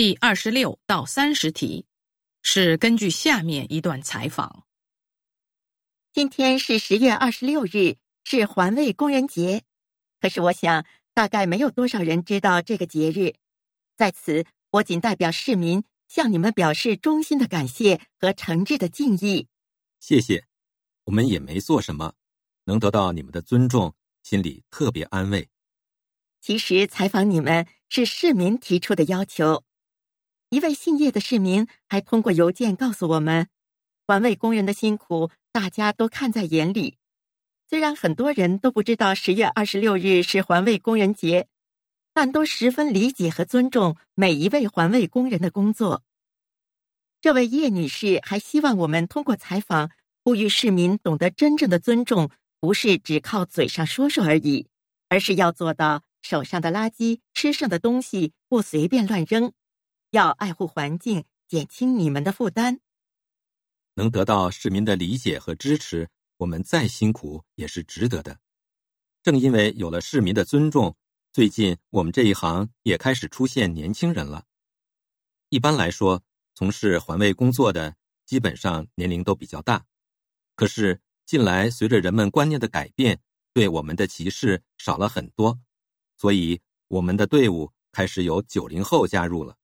第二十六到三十题是根据下面一段采访。今天是十月二十六日，是环卫工人节。可是我想，大概没有多少人知道这个节日。在此，我仅代表市民向你们表示衷心的感谢和诚挚的敬意。谢谢，我们也没做什么，能得到你们的尊重，心里特别安慰。其实采访你们是市民提出的要求。一位姓叶的市民还通过邮件告诉我们，环卫工人的辛苦大家都看在眼里。虽然很多人都不知道十月二十六日是环卫工人节，但都十分理解和尊重每一位环卫工人的工作。这位叶女士还希望我们通过采访，呼吁市民懂得真正的尊重，不是只靠嘴上说说而已，而是要做到手上的垃圾、吃剩的东西不随便乱扔，要爱护环境，减轻你们的负担。能得到市民的理解和支持。我们再辛苦也是值得的。正因为有了市民的尊重，最近我们这一行也开始出现年轻人了。一般来说，从事环卫工作的基本上年龄都比较大。可是近来随着人们观念的改变，对我们的歧视少了很多，所以我们的队伍开始有九零后加入了。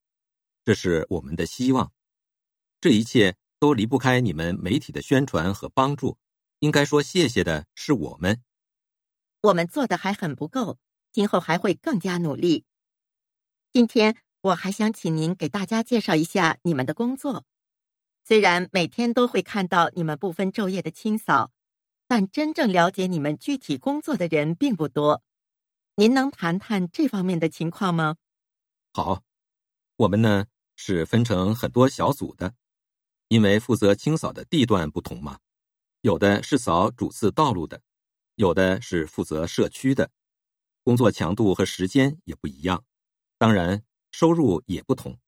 这是我们的希望。这一切都离不开你们媒体的宣传和帮助。应该说谢谢的是我们，我们做的还很不够，今后还会更加努力。今天我还想请您给大家介绍一下你们的工作。虽然每天都会看到你们不分昼夜的清扫，但真正了解你们具体工作的人并不多。您能谈谈这方面的情况吗？好，我们呢是分成很多小组的，因为负责清扫的地段不同嘛。有的是扫主次道路的，有的是负责社区的，工作强度和时间也不一样，当然收入也不同。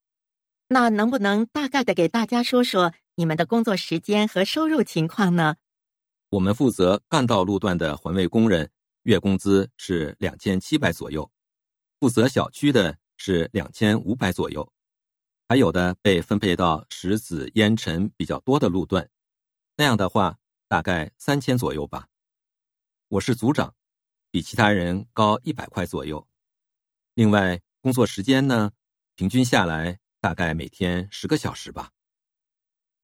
那能不能大概的给大家说说你们的工作时间和收入情况呢？我们负责干道路段的环卫工人，月工资是两千七百左右；负责小区的是两千五百左右，还有的被分配到石子烟尘比较多的路段，那样的话。大概三千左右吧，我是组长，比其他人高一百块左右。另外，工作时间呢，平均下来大概每天十个小时吧。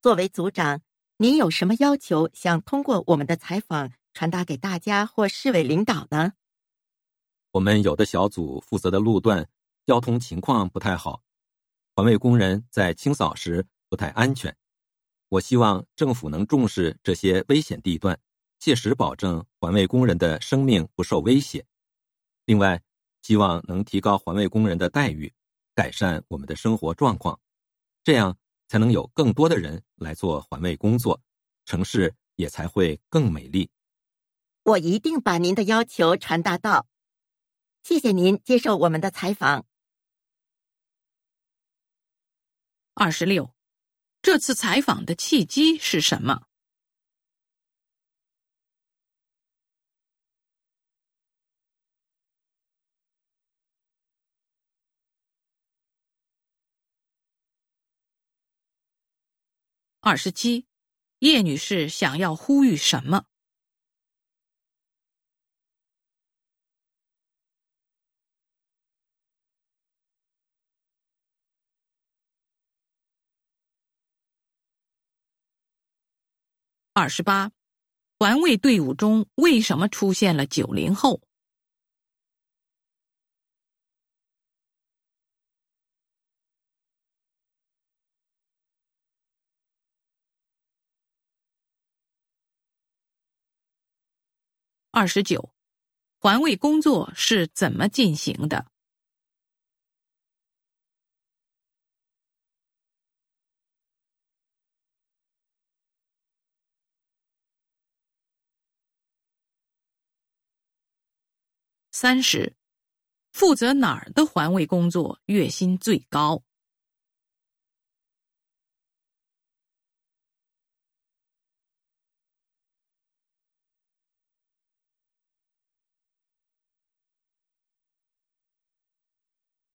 作为组长，您有什么要求想通过我们的采访传达给大家或市委领导呢？我们有的小组负责的路段交通情况不太好，环卫工人在清扫时不太安全。我希望政府能重视这些危险地段，切实保证环卫工人的生命不受威胁。另外，希望能提高环卫工人的待遇，改善我们的生活状况，这样才能有更多的人来做环卫工作，城市也才会更美丽。我一定把您的要求传达到。谢谢您接受我们的采访。二十六。这次采访的契机是什么？二十七，叶女士想要呼吁什么？二十八，环卫队伍中为什么出现了九零后？二十九，环卫工作是怎么进行的？三十，负责哪儿的环卫工作月薪最高？